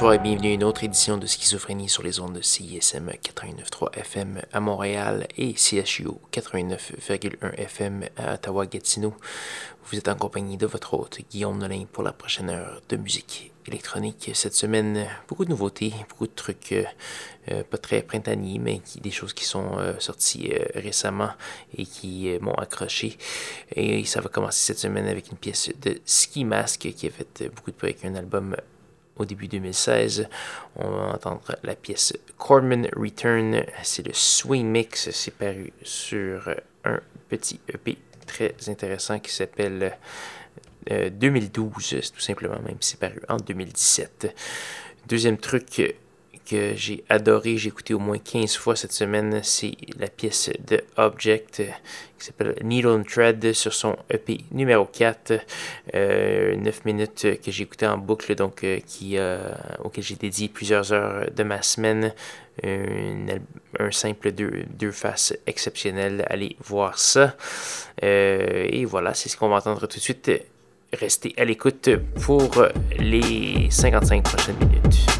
Bonsoir et bienvenue à une autre édition de Schizophrénie sur les ondes de CISM 89.3 FM à Montréal et CHU 89.1 FM à Ottawa-Gatineau. Vous êtes en compagnie de votre hôte Guillaume Nolin pour la prochaine heure de musique électronique. Cette semaine, beaucoup de nouveautés, beaucoup de trucs euh, euh, pas très printaniers, mais des choses qui sont euh, sorties récemment et qui m'ont accroché. Et ça va commencer cette semaine avec une pièce de Ski Mask qui a fait beaucoup de bruit avec un album au début 2016. On va entendre la pièce Cordman Return. C'est le Swing Mix. C'est paru sur un petit EP très intéressant qui s'appelle 2012, euh, tout simplement, même si c'est paru en 2017. Deuxième truc que j'ai adoré, j'ai écouté au moins 15 fois cette semaine, c'est la pièce de Object qui s'appelle Needle and Thread sur son EP numéro 4, 9 euh, minutes que j'ai écouté en boucle, donc euh, qui, euh, auquel j'ai dédié plusieurs heures de ma semaine. un simple deux, deux faces exceptionnel, allez voir ça. et voilà, c'est ce qu'on va entendre tout de suite. Restez à l'écoute pour les 55 prochaines minutes.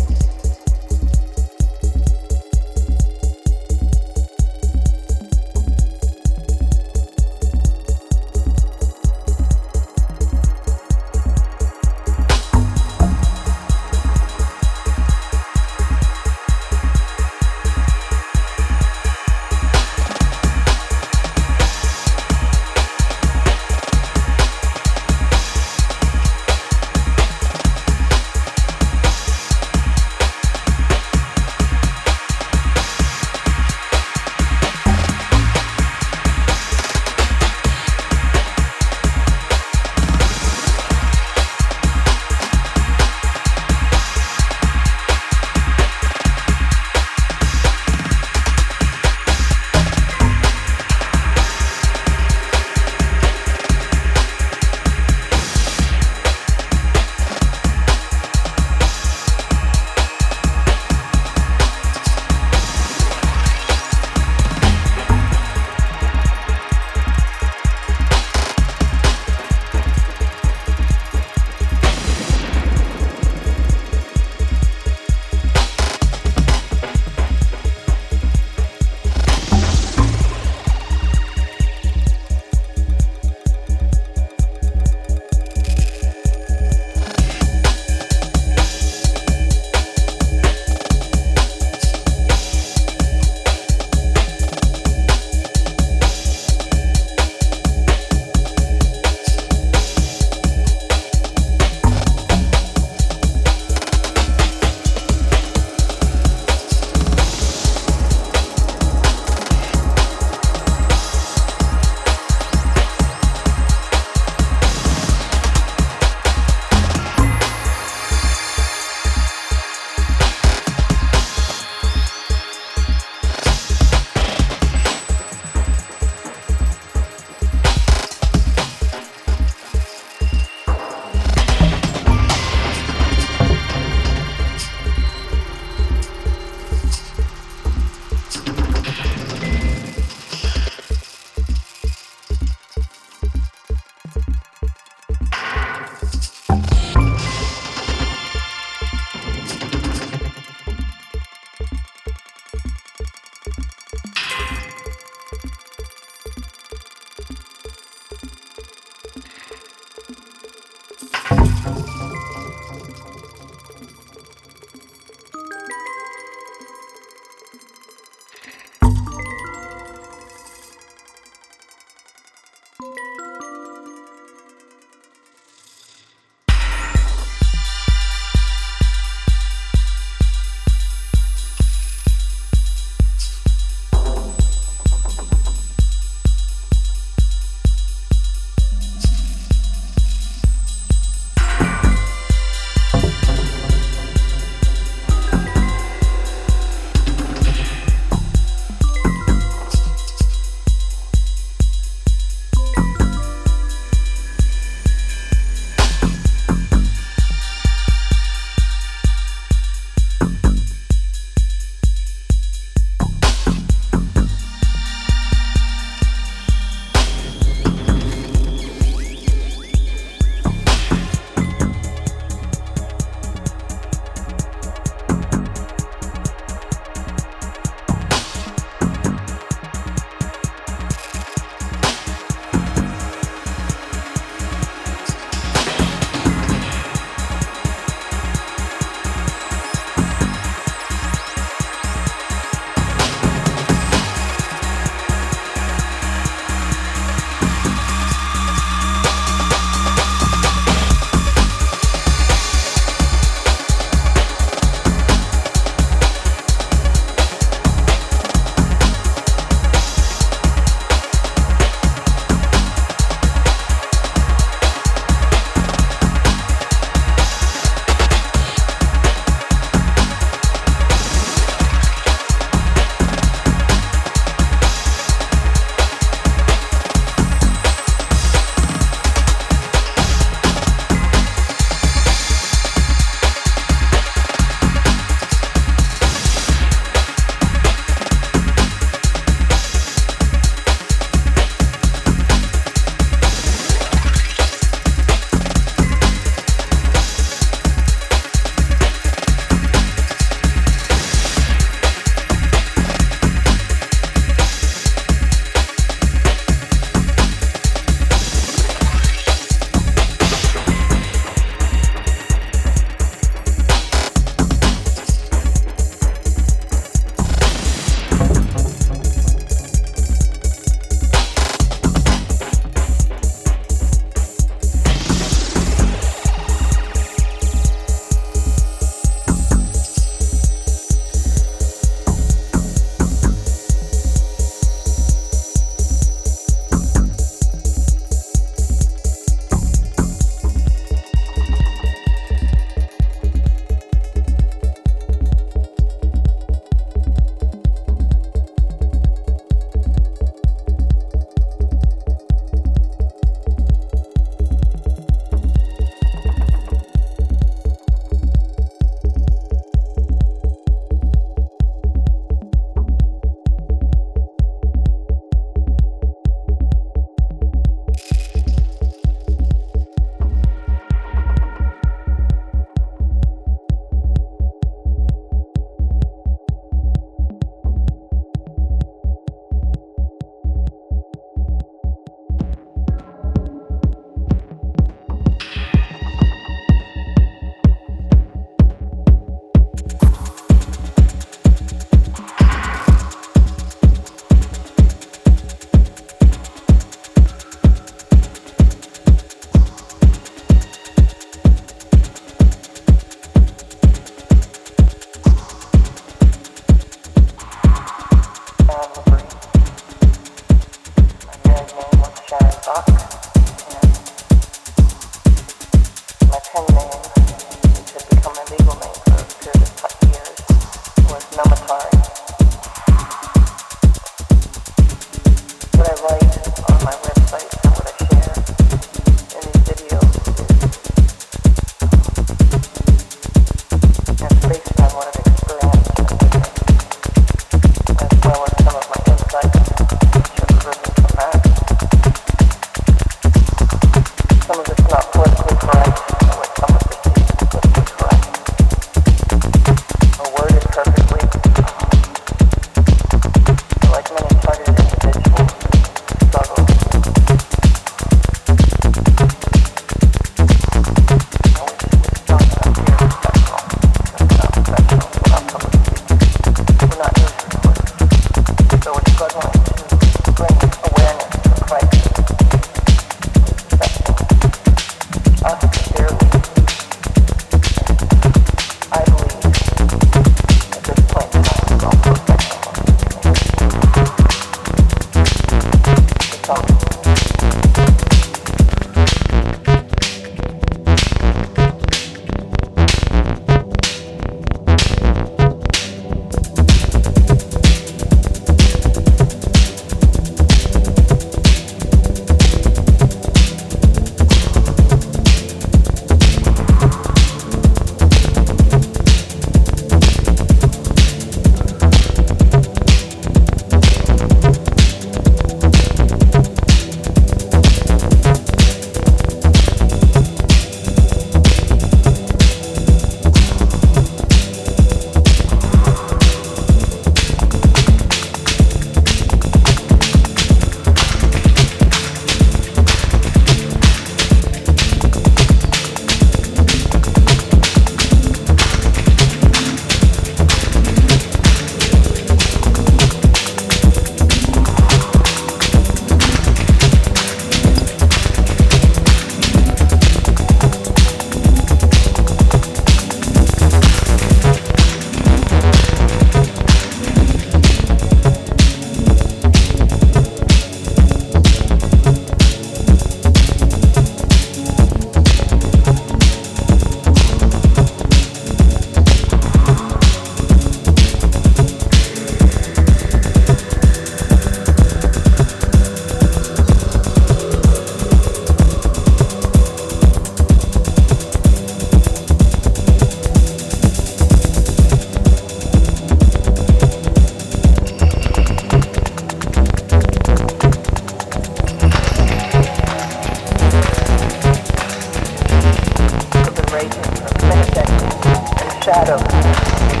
shadow.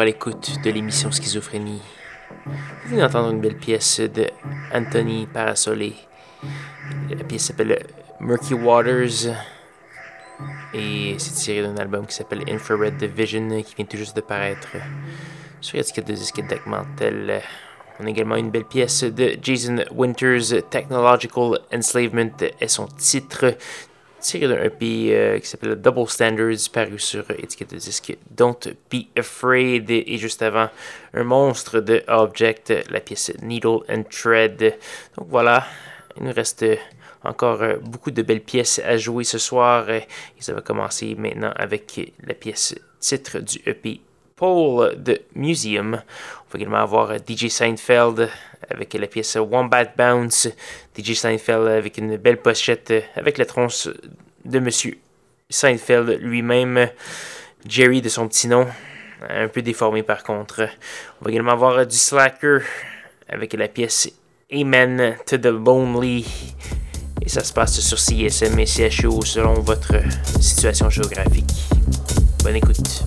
À l'écoute de l'émission Schizophrénie. Vous venez d'entendre une belle pièce de Anthony Parasolé. La pièce s'appelle Murky Waters. Et c'est tiré d'un album qui s'appelle Infrared Division, qui vient tout juste de paraître sur l'étiquette de disque Mantel. On a également une belle pièce de Jason Winters, Technological Enslavement est son titre, tiré d'un EP euh, qui s'appelle Double Standards, paru sur étiquette de disque Don't Be Afraid. Et juste avant, un monstre de Object, la pièce Needle and Thread. Donc voilà, il nous reste encore euh, beaucoup de belles pièces à jouer ce soir. Et ça va commencer maintenant avec la pièce titre du EP Paul de Museum. On va également avoir DJ Seinfeld avec la pièce Wombat Bounce. DJ Seinfeld avec une belle pochette avec la tronche de Monsieur Seinfeld lui-même. Jerry de son petit nom, un peu déformé par contre. On va également avoir du Slacker avec la pièce Amen to the Lonely. Et ça se passe sur CSM et CHO selon votre situation géographique. Bonne écoute.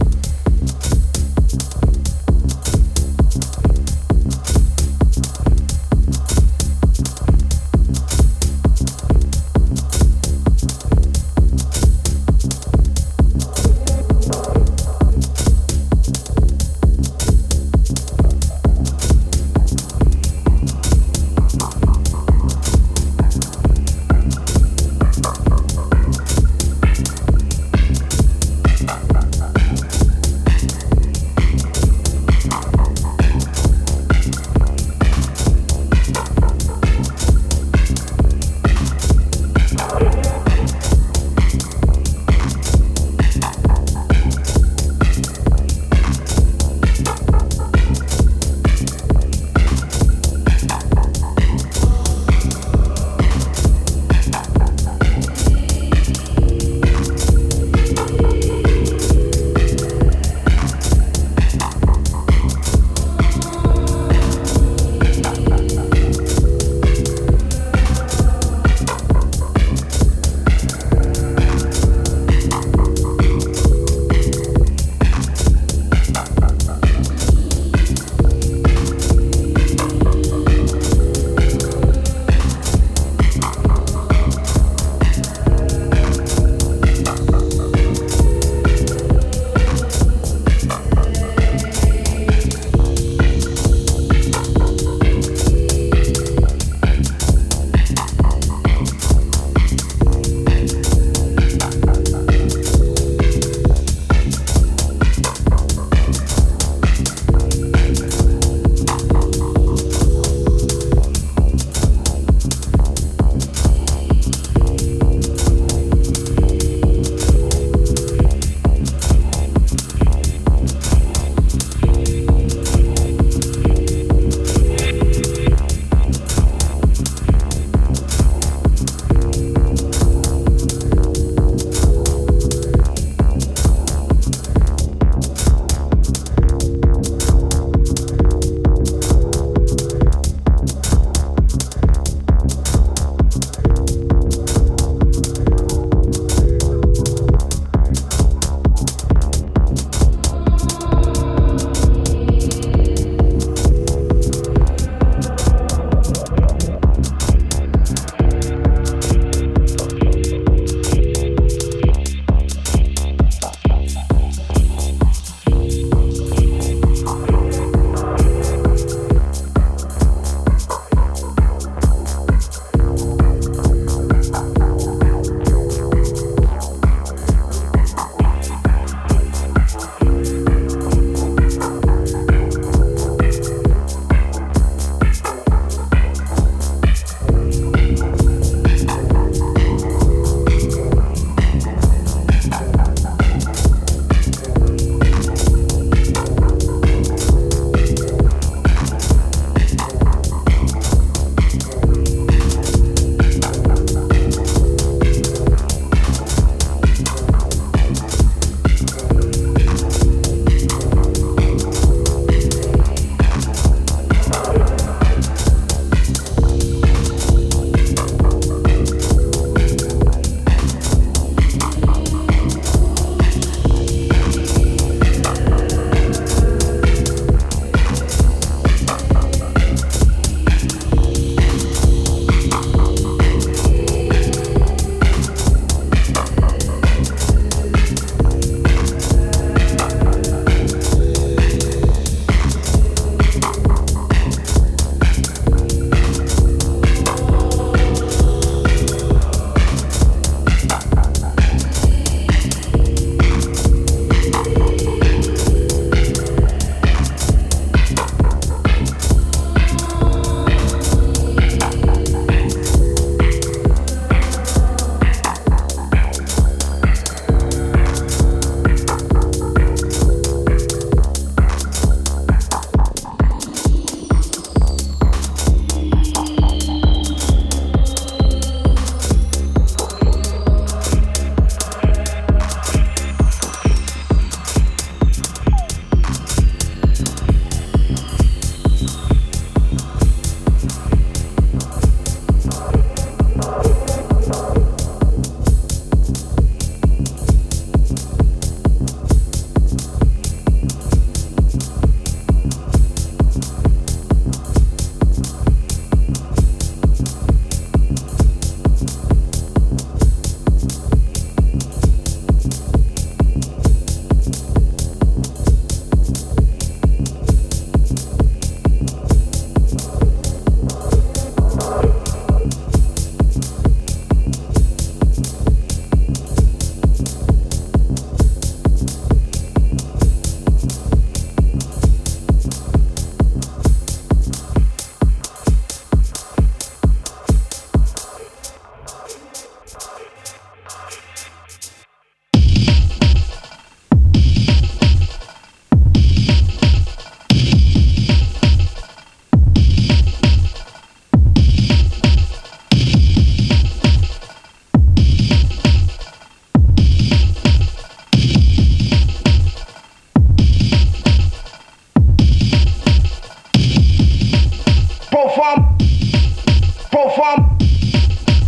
Perform.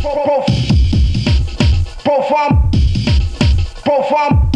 Perform. Perform. Perform.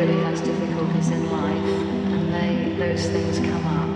everybody has difficulties in life, and they, those things come up.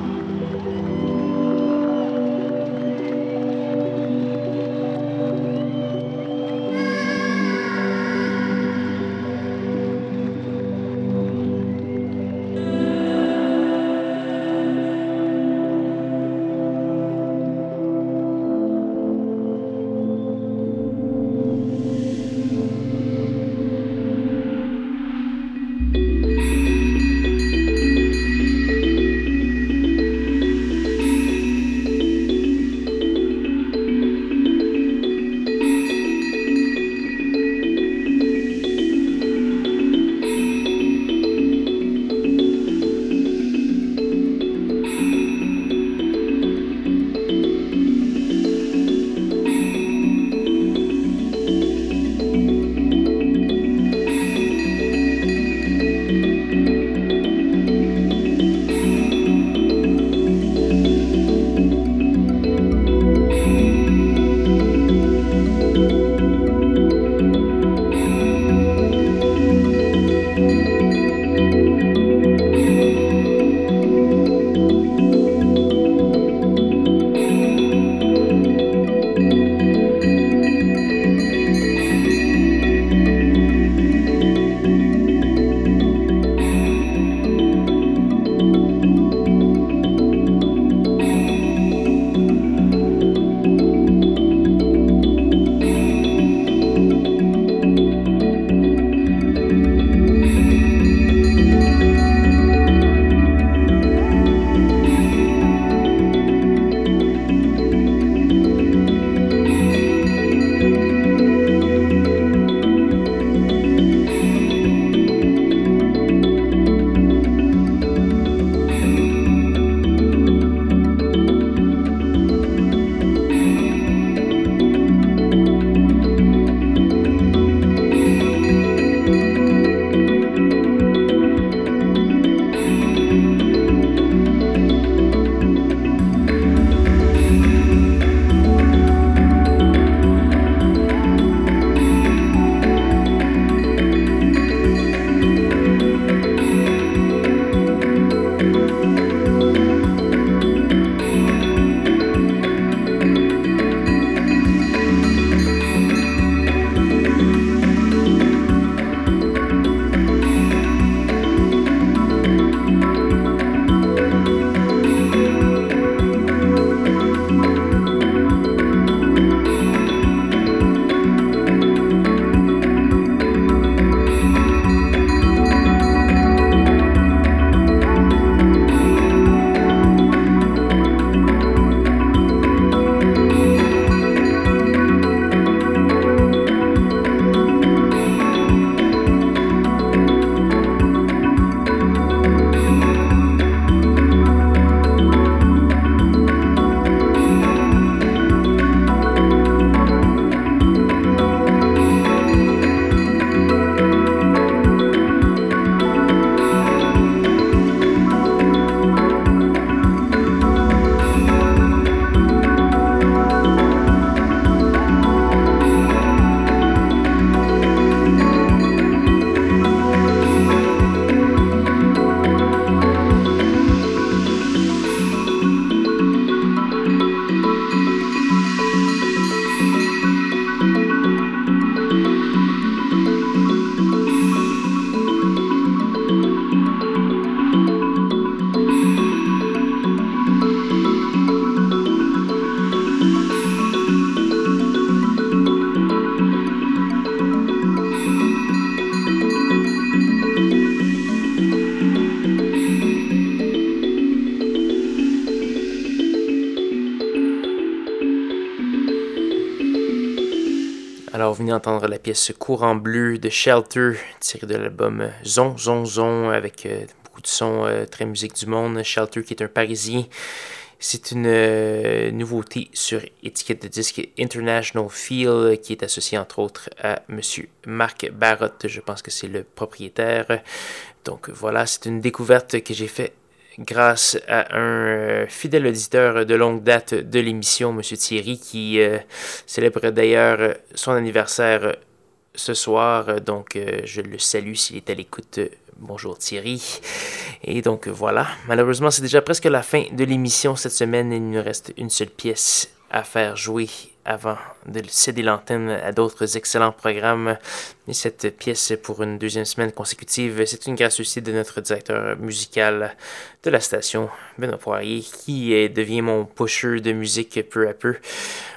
entendre la pièce Courant bleu de Shelter, tirée de l'album Zon Zon Zon, avec euh, beaucoup de sons euh, très musique du monde. Shelter qui est un Parisien. C'est une euh, nouveauté sur étiquette de disque International Feel qui est associée entre autres à M. Marc Barotte. Je pense que c'est le propriétaire. Donc voilà, c'est une découverte que j'ai faite grâce à un euh, fidèle auditeur de longue date de l'émission, Monsieur Thierry, qui euh, célèbre d'ailleurs son anniversaire ce soir. Donc je le salue s'il est à l'écoute Bonjour Thierry. Et donc voilà, malheureusement c'est déjà presque la fin de l'émission cette semaine. Il nous reste une seule pièce à faire jouer avant de céder l'antenne à d'autres excellents programmes. Et cette pièce pour une deuxième semaine consécutive, c'est une grâce aussi de notre directeur musical de la station, Benoît Poirier, qui devient mon pusher de musique peu à peu.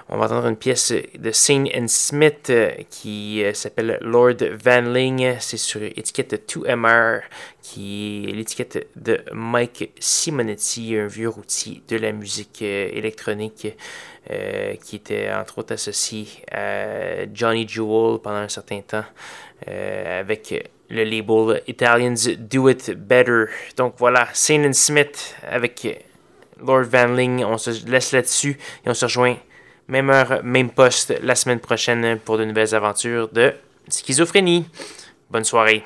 On va entendre une pièce de Saint and Smith qui s'appelle Lord Vanling. C'est sur l'étiquette 2MR, qui est l'étiquette de Mike Simonetti, un vieux routier de la musique électronique. Euh, qui était entre autres associé à Johnny Jewel pendant un certain temps euh, avec le label Italians Do It Better. Donc voilà, Saint Smith avec Lord Vanling. On se laisse là-dessus et on se rejoint même heure, même poste la semaine prochaine pour de nouvelles aventures de schizophrénie. Bonne soirée.